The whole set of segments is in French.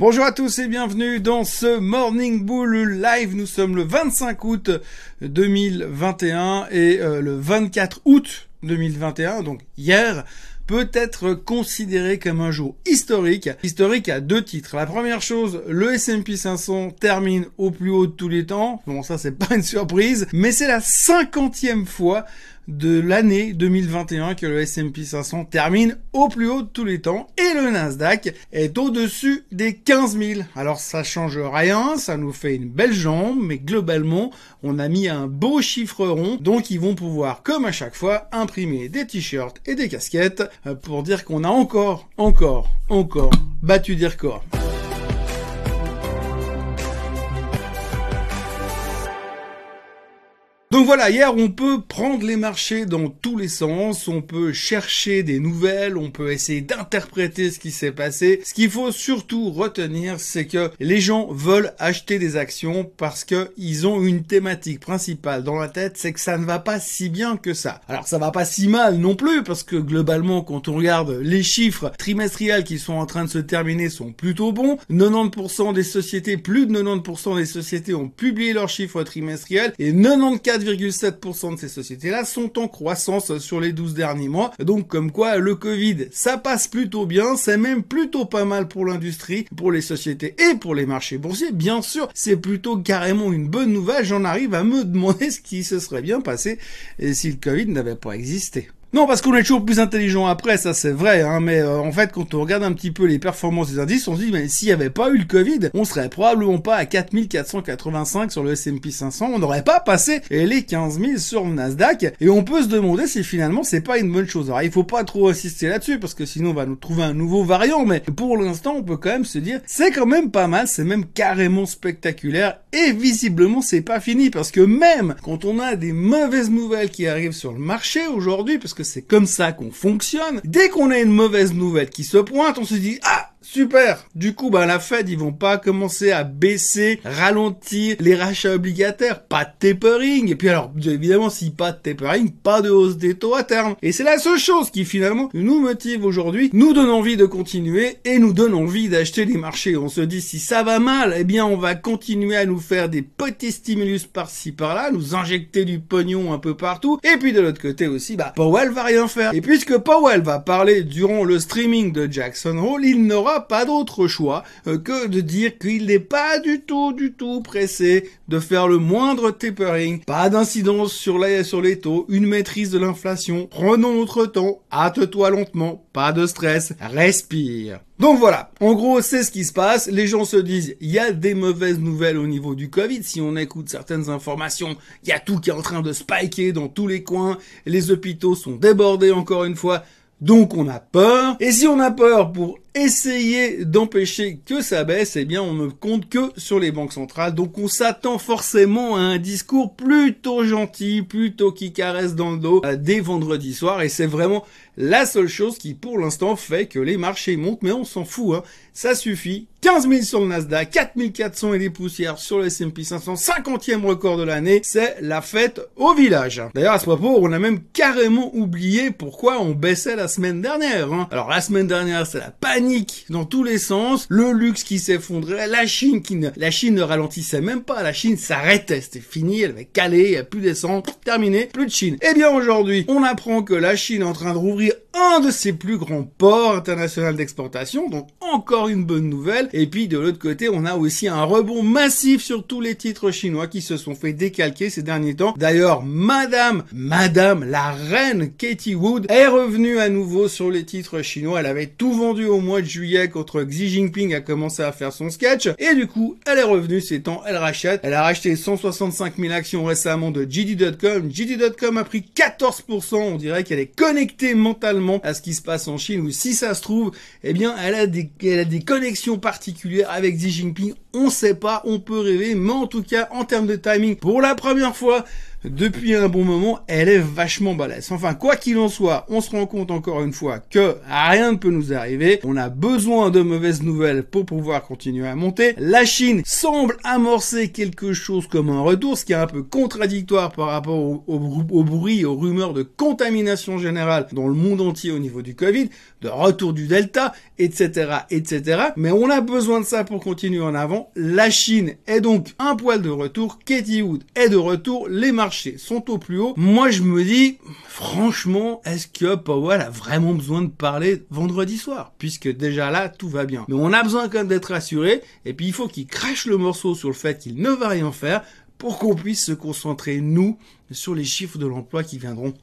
Bonjour à tous et bienvenue dans ce Morning Bull Live. Nous sommes le 25 août 2021 et euh, le 24 août 2021, donc hier, peut être considéré comme un jour historique. Historique à deux titres. La première chose, le S&P 500 termine au plus haut de tous les temps. Bon, ça c'est pas une surprise, mais c'est la cinquantième fois de l'année 2021 que le S&P 500 termine au plus haut de tous les temps et le Nasdaq est au-dessus des 15 000. Alors ça change rien, ça nous fait une belle jambe, mais globalement on a mis un beau chiffre rond, donc ils vont pouvoir comme à chaque fois imprimer des t-shirts et des casquettes euh, pour dire qu'on a encore, encore, encore battu des records. Donc voilà, hier on peut prendre les marchés dans tous les sens, on peut chercher des nouvelles, on peut essayer d'interpréter ce qui s'est passé. Ce qu'il faut surtout retenir, c'est que les gens veulent acheter des actions parce que ils ont une thématique principale dans la tête, c'est que ça ne va pas si bien que ça. Alors ça va pas si mal non plus parce que globalement quand on regarde les chiffres trimestriels qui sont en train de se terminer sont plutôt bons. 90% des sociétés, plus de 90% des sociétés ont publié leurs chiffres trimestriels et 94 4,7% de ces sociétés-là sont en croissance sur les 12 derniers mois. Donc comme quoi le Covid, ça passe plutôt bien, c'est même plutôt pas mal pour l'industrie, pour les sociétés et pour les marchés boursiers. Bien sûr, c'est plutôt carrément une bonne nouvelle. J'en arrive à me demander ce qui se serait bien passé si le Covid n'avait pas existé. Non, parce qu'on est toujours plus intelligent après, ça c'est vrai, hein, mais euh, en fait, quand on regarde un petit peu les performances des indices, on se dit, mais s'il n'y avait pas eu le Covid, on serait probablement pas à 4485 sur le S&P 500, on n'aurait pas passé les 15 000 sur le Nasdaq, et on peut se demander si finalement c'est pas une bonne chose. Alors, il faut pas trop insister là-dessus, parce que sinon on va nous trouver un nouveau variant, mais pour l'instant, on peut quand même se dire, c'est quand même pas mal, c'est même carrément spectaculaire, et visiblement c'est pas fini, parce que même quand on a des mauvaises nouvelles qui arrivent sur le marché aujourd'hui, parce que c'est comme ça qu'on fonctionne. Dès qu'on a une mauvaise nouvelle qui se pointe, on se dit ah Super. Du coup, bah, la Fed, ils vont pas commencer à baisser, ralentir les rachats obligataires. Pas de tapering. Et puis alors, évidemment, si pas de tapering, pas de hausse des taux à terme. Et c'est la seule chose qui finalement nous motive aujourd'hui, nous donne envie de continuer et nous donne envie d'acheter les marchés. On se dit, si ça va mal, eh bien, on va continuer à nous faire des petits stimulus par-ci par-là, nous injecter du pognon un peu partout. Et puis de l'autre côté aussi, bah, Powell va rien faire. Et puisque Powell va parler durant le streaming de Jackson Hole, il n'aura pas d'autre choix euh, que de dire qu'il n'est pas du tout, du tout pressé de faire le moindre tapering, pas d'incidence sur, sur les taux, une maîtrise de l'inflation, prenons notre temps, hâte-toi lentement, pas de stress, respire. Donc voilà, en gros c'est ce qui se passe, les gens se disent il y a des mauvaises nouvelles au niveau du Covid, si on écoute certaines informations, il y a tout qui est en train de spiker dans tous les coins, les hôpitaux sont débordés encore une fois, donc on a peur. Et si on a peur pour essayer d'empêcher que ça baisse, eh bien on ne compte que sur les banques centrales. Donc on s'attend forcément à un discours plutôt gentil, plutôt qui caresse dans le dos euh, dès vendredi soir. Et c'est vraiment la seule chose qui pour l'instant fait que les marchés montent. Mais on s'en fout, hein. ça suffit. 15 000 sur le Nasdaq, 4400 et des poussières sur le S&P 500, 50e record de l'année, c'est la fête au village. D'ailleurs, à ce propos, on a même carrément oublié pourquoi on baissait la semaine dernière. Hein. Alors la semaine dernière, c'est la panique dans tous les sens, le luxe qui s'effondrait, la Chine qui ne, la Chine ne ralentissait même pas, la Chine s'arrêtait, c'était fini, elle avait calé, a plus d'essence, terminé, plus de Chine. Eh bien aujourd'hui, on apprend que la Chine est en train de rouvrir un de ses plus grands ports internationaux d'exportation, donc encore une bonne nouvelle. Et puis de l'autre côté, on a aussi un rebond massif sur tous les titres chinois qui se sont fait décalquer ces derniers temps. D'ailleurs, Madame, Madame, la reine Katie Wood est revenue à nouveau sur les titres chinois. Elle avait tout vendu au mois de juillet contre Xi Jinping a commencé à faire son sketch. Et du coup, elle est revenue ces temps, elle rachète. Elle a racheté 165 000 actions récemment de JD.com. JD.com a pris 14%. On dirait qu'elle est connectée mentalement à ce qui se passe en Chine, ou si ça se trouve, eh bien, elle a des, elle a des connexions particulières avec Xi Jinping On sait pas, on peut rêver, mais en tout cas, en termes de timing, pour la première fois, depuis un bon moment, elle est vachement balèze. Enfin, quoi qu'il en soit, on se rend compte encore une fois que rien ne peut nous arriver. On a besoin de mauvaises nouvelles pour pouvoir continuer à monter. La Chine semble amorcer quelque chose comme un retour, ce qui est un peu contradictoire par rapport au, au bruit, aux rumeurs de contamination générale dans le monde entier au niveau du Covid, de retour du Delta, etc., etc. Mais on a besoin de ça pour continuer en avant. La Chine est donc un poil de retour. Katie Wood est de retour. Les marchés sont au plus haut, moi je me dis, franchement, est-ce que Powell a vraiment besoin de parler vendredi soir? Puisque déjà là, tout va bien. Mais on a besoin quand même d'être rassuré, et puis il faut qu'il crache le morceau sur le fait qu'il ne va rien faire pour qu'on puisse se concentrer, nous, sur les chiffres de l'emploi qui viendront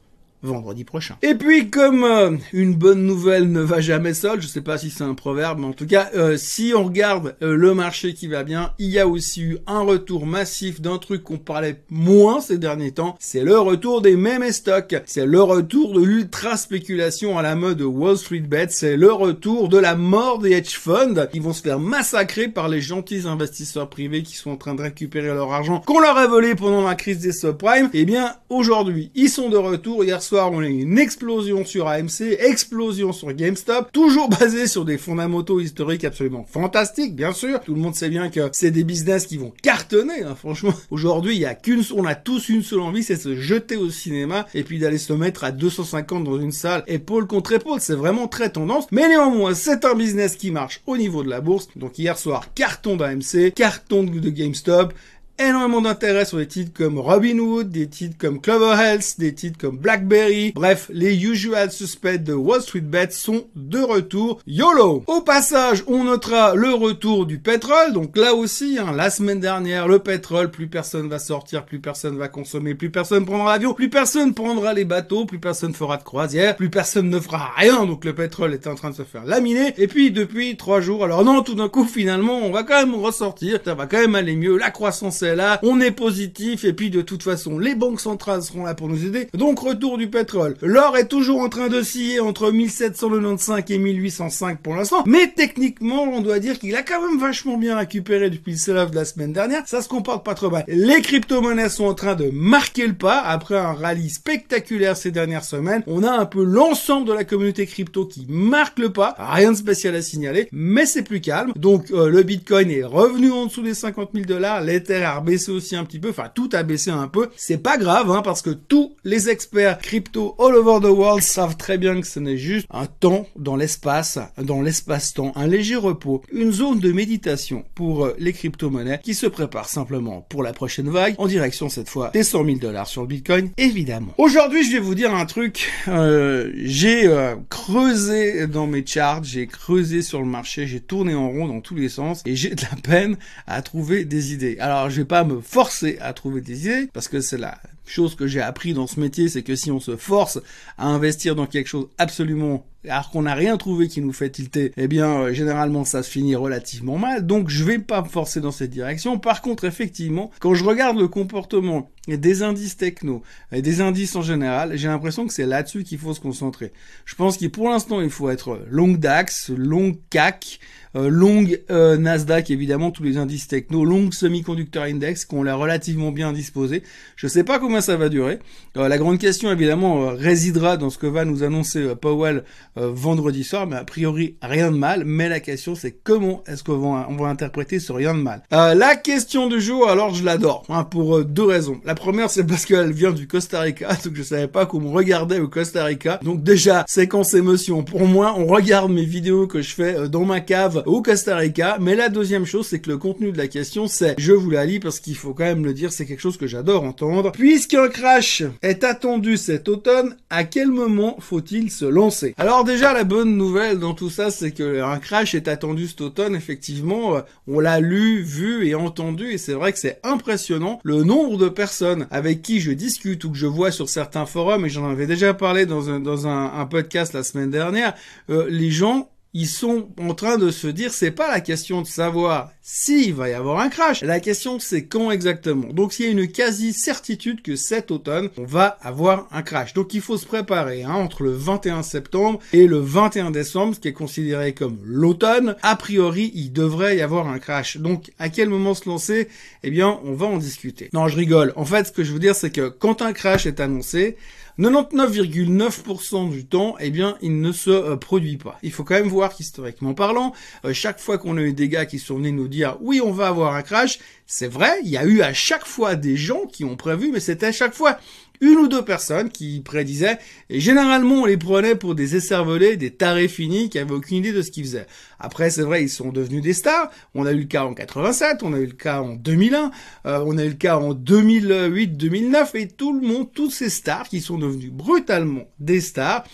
vendredi prochain. Et puis comme euh, une bonne nouvelle ne va jamais seule, je sais pas si c'est un proverbe, mais en tout cas, euh, si on regarde euh, le marché qui va bien, il y a aussi eu un retour massif d'un truc qu'on parlait moins ces derniers temps, c'est le retour des mêmes stocks, c'est le retour de l'ultra spéculation à la mode Wall Street Bet, c'est le retour de la mort des hedge funds qui vont se faire massacrer par les gentils investisseurs privés qui sont en train de récupérer leur argent qu'on leur a volé pendant la crise des subprimes. Eh bien, aujourd'hui, ils sont de retour. Hier soir, on a une explosion sur AMC, explosion sur GameStop, toujours basé sur des fondamentaux historiques absolument fantastiques, bien sûr. Tout le monde sait bien que c'est des business qui vont cartonner, hein, franchement. Aujourd'hui, il y a qu'une, on a tous une seule envie, c'est se jeter au cinéma et puis d'aller se mettre à 250 dans une salle, épaule contre épaule. C'est vraiment très tendance. Mais néanmoins, c'est un business qui marche au niveau de la bourse. Donc hier soir, carton d'AMC, carton de GameStop, énormément d'intérêt sur des titres comme Robinhood, des titres comme Clover Health, des titres comme BlackBerry. Bref, les usual suspects de Wall Street Bet sont de retour. YOLO Au passage, on notera le retour du pétrole. Donc là aussi, hein, la semaine dernière, le pétrole, plus personne va sortir, plus personne va consommer, plus personne prendra l'avion, plus personne prendra les bateaux, plus personne fera de croisière, plus personne ne fera rien. Donc le pétrole est en train de se faire laminer. Et puis depuis trois jours, alors non, tout d'un coup, finalement, on va quand même ressortir. Ça va quand même aller mieux. La croissance là, on est positif et puis de toute façon les banques centrales seront là pour nous aider. Donc retour du pétrole. L'or est toujours en train de scier entre 1795 et 1805 pour l'instant, mais techniquement on doit dire qu'il a quand même vachement bien récupéré depuis le sell-off de la semaine dernière. Ça se comporte pas trop mal. Les crypto-monnaies sont en train de marquer le pas après un rallye spectaculaire ces dernières semaines. On a un peu l'ensemble de la communauté crypto qui marque le pas. Rien de spécial à signaler, mais c'est plus calme. Donc euh, le Bitcoin est revenu en dessous des 50 000 dollars, l'Ether a baissé aussi un petit peu, enfin tout a baissé un peu. C'est pas grave, hein, parce que tous les experts crypto all over the world savent très bien que ce n'est juste un temps dans l'espace, dans l'espace-temps, un léger repos, une zone de méditation pour euh, les crypto-monnaies qui se préparent simplement pour la prochaine vague, en direction cette fois des 100 000 dollars sur le Bitcoin, évidemment. Aujourd'hui, je vais vous dire un truc. Euh, j'ai euh, creusé dans mes charts, j'ai creusé sur le marché, j'ai tourné en rond dans tous les sens et j'ai de la peine à trouver des idées. Alors, je vais pas me forcer à trouver des idées, parce que c'est la chose que j'ai appris dans ce métier, c'est que si on se force à investir dans quelque chose absolument alors qu'on n'a rien trouvé qui nous fait tilter, eh bien euh, généralement ça se finit relativement mal. Donc je vais pas me forcer dans cette direction. Par contre, effectivement, quand je regarde le comportement des indices techno et des indices en général, j'ai l'impression que c'est là-dessus qu'il faut se concentrer. Je pense que pour l'instant, il faut être long DAX, long CAC, euh, long euh, Nasdaq évidemment tous les indices techno, long semi-conducteur index qu'on l'a relativement bien disposé. Je sais pas combien ça va durer. la grande question évidemment résidera dans ce que va nous annoncer Powell euh, vendredi soir, mais a priori rien de mal. Mais la question c'est comment est-ce qu'on va, on va interpréter ce rien de mal. Euh, la question du jour, alors je l'adore, hein, pour euh, deux raisons. La première c'est parce qu'elle vient du Costa Rica, donc je savais pas qu'on me regardait au Costa Rica. Donc déjà, séquence émotion. Pour moi, on regarde mes vidéos que je fais dans ma cave au Costa Rica. Mais la deuxième chose, c'est que le contenu de la question, c'est, je vous la lis parce qu'il faut quand même le dire, c'est quelque chose que j'adore entendre. Puisqu'un crash est attendu cet automne, à quel moment faut-il se lancer? Alors déjà, la bonne nouvelle dans tout ça, c'est que un crash est attendu cet automne. Effectivement, euh, on l'a lu, vu et entendu, et c'est vrai que c'est impressionnant le nombre de personnes avec qui je discute ou que je vois sur certains forums, et j'en avais déjà parlé dans un, dans un, podcast la semaine dernière. Euh, les gens ils sont en train de se dire c'est pas la question de savoir s'il va y avoir un crash, la question c'est quand exactement. Donc il y a une quasi certitude que cet automne on va avoir un crash. Donc il faut se préparer hein, entre le 21 septembre et le 21 décembre, ce qui est considéré comme l'automne. A priori, il devrait y avoir un crash. Donc à quel moment se lancer? Eh bien, on va en discuter. Non, je rigole. En fait, ce que je veux dire, c'est que quand un crash est annoncé, 99,9% du temps, eh bien, il ne se euh, produit pas. Il faut quand même voir qu'historiquement parlant, euh, chaque fois qu'on a eu des gars qui sont venus nous dire oui, on va avoir un crash, c'est vrai, il y a eu à chaque fois des gens qui ont prévu, mais c'était à chaque fois une ou deux personnes qui prédisaient, et généralement on les prenait pour des esservelés, des tarés finis qui avaient aucune idée de ce qu'ils faisaient. Après c'est vrai, ils sont devenus des stars, on a eu le cas en 87, on a eu le cas en 2001, euh, on a eu le cas en 2008-2009, et tout le monde, tous ces stars qui sont devenus brutalement des stars,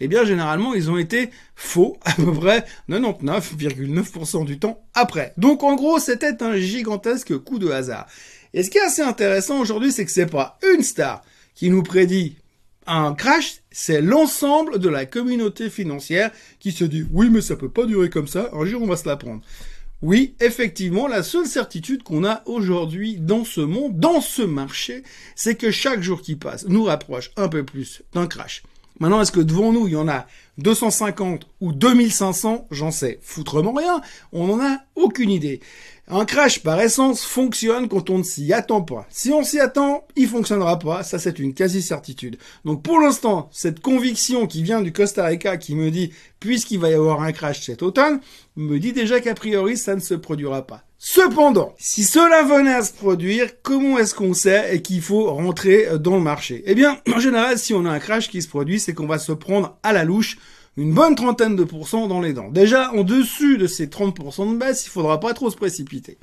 eh bien généralement ils ont été faux à peu près 99,9% du temps après. Donc en gros c'était un gigantesque coup de hasard. Et ce qui est assez intéressant aujourd'hui c'est que c'est pas une star qui nous prédit un crash, c'est l'ensemble de la communauté financière qui se dit oui mais ça peut pas durer comme ça, un jour on va se la prendre. Oui, effectivement, la seule certitude qu'on a aujourd'hui dans ce monde, dans ce marché, c'est que chaque jour qui passe nous rapproche un peu plus d'un crash. Maintenant, est-ce que devant nous, il y en a 250 ou 2500 J'en sais foutrement rien. On n'en a aucune idée. Un crash, par essence, fonctionne quand on ne s'y attend pas. Si on s'y attend, il fonctionnera pas. Ça, c'est une quasi-certitude. Donc, pour l'instant, cette conviction qui vient du Costa Rica qui me dit, puisqu'il va y avoir un crash cet automne, me dit déjà qu'a priori, ça ne se produira pas. Cependant, si cela venait à se produire, comment est-ce qu'on sait qu'il faut rentrer dans le marché? Eh bien, en général, si on a un crash qui se produit, c'est qu'on va se prendre à la louche une bonne trentaine de pourcents dans les dents. Déjà, en dessus de ces 30% de baisse, il faudra pas trop se précipiter.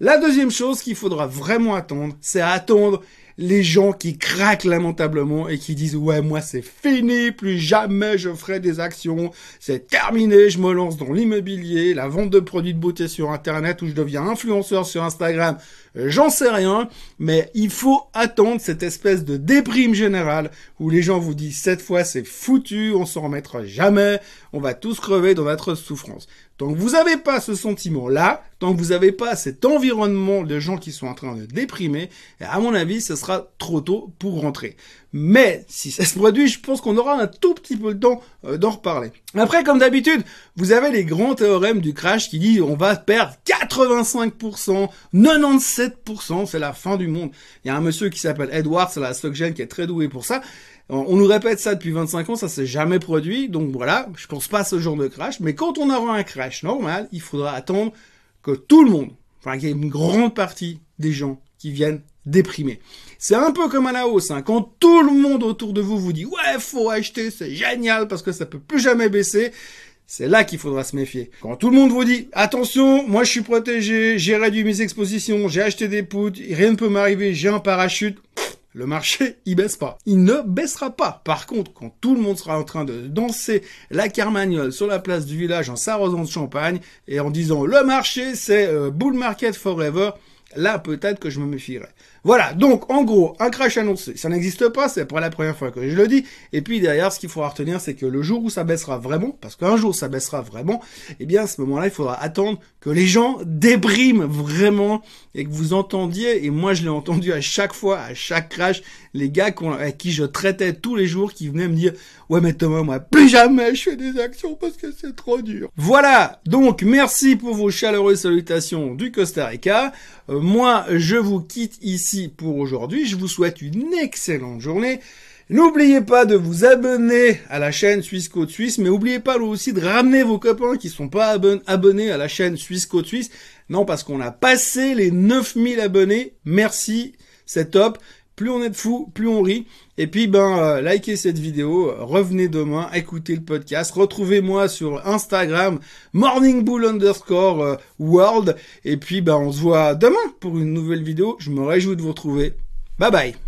La deuxième chose qu'il faudra vraiment attendre, c'est attendre les gens qui craquent lamentablement et qui disent ouais moi c'est fini, plus jamais je ferai des actions, c'est terminé, je me lance dans l'immobilier, la vente de produits de beauté sur internet ou je deviens influenceur sur Instagram, j'en sais rien, mais il faut attendre cette espèce de déprime générale où les gens vous disent cette fois c'est foutu, on s'en remettra jamais, on va tous crever dans notre souffrance. Tant que vous n'avez pas ce sentiment-là, tant que vous n'avez pas cet environnement de gens qui sont en train de déprimer, à mon avis, ce sera trop tôt pour rentrer. Mais si ça se produit, je pense qu'on aura un tout petit peu de temps euh, d'en reparler. Après, comme d'habitude, vous avez les grands théorèmes du crash qui disent on va perdre 85%, 97%, c'est la fin du monde. Il y a un monsieur qui s'appelle Edward, c'est la StockGen qui est très doué pour ça. On nous répète ça depuis 25 ans, ça s'est jamais produit, donc voilà, je pense pas à ce genre de crash, mais quand on aura un crash normal, il faudra attendre que tout le monde, enfin qu'il y ait une grande partie des gens qui viennent déprimer. C'est un peu comme à la hausse, hein. quand tout le monde autour de vous vous dit ouais faut acheter, c'est génial parce que ça peut plus jamais baisser, c'est là qu'il faudra se méfier. Quand tout le monde vous dit attention, moi je suis protégé, j'ai réduit mes expositions, j'ai acheté des poutres, rien ne peut m'arriver, j'ai un parachute, le marché, il baisse pas. Il ne baissera pas. Par contre, quand tout le monde sera en train de danser la carmagnole sur la place du village en s'arrosant de champagne et en disant le marché, c'est euh, bull market forever, là peut-être que je me méfierai. Voilà, donc en gros, un crash annoncé, ça n'existe pas, c'est pas la première fois que je le dis. Et puis derrière, ce qu'il faudra retenir, c'est que le jour où ça baissera vraiment, parce qu'un jour ça baissera vraiment, eh bien à ce moment-là, il faudra attendre que les gens débriment vraiment et que vous entendiez, et moi je l'ai entendu à chaque fois, à chaque crash, les gars avec qui je traitais tous les jours, qui venaient me dire, ouais mais Thomas, moi plus jamais je fais des actions parce que c'est trop dur. Voilà, donc merci pour vos chaleureuses salutations du Costa Rica. Euh, moi, je vous quitte ici pour aujourd'hui. Je vous souhaite une excellente journée. N'oubliez pas de vous abonner à la chaîne Suisse Côte Suisse, mais n'oubliez pas aussi de ramener vos copains qui sont pas abonnés à la chaîne Suisse Côte Suisse. Non, parce qu'on a passé les 9000 abonnés. Merci, c'est top. Plus on est de fous, plus on rit. Et puis, ben, euh, likez cette vidéo, revenez demain, écoutez le podcast, retrouvez-moi sur Instagram, morningbull underscore euh, world. Et puis, ben, on se voit demain pour une nouvelle vidéo. Je me réjouis de vous retrouver. Bye bye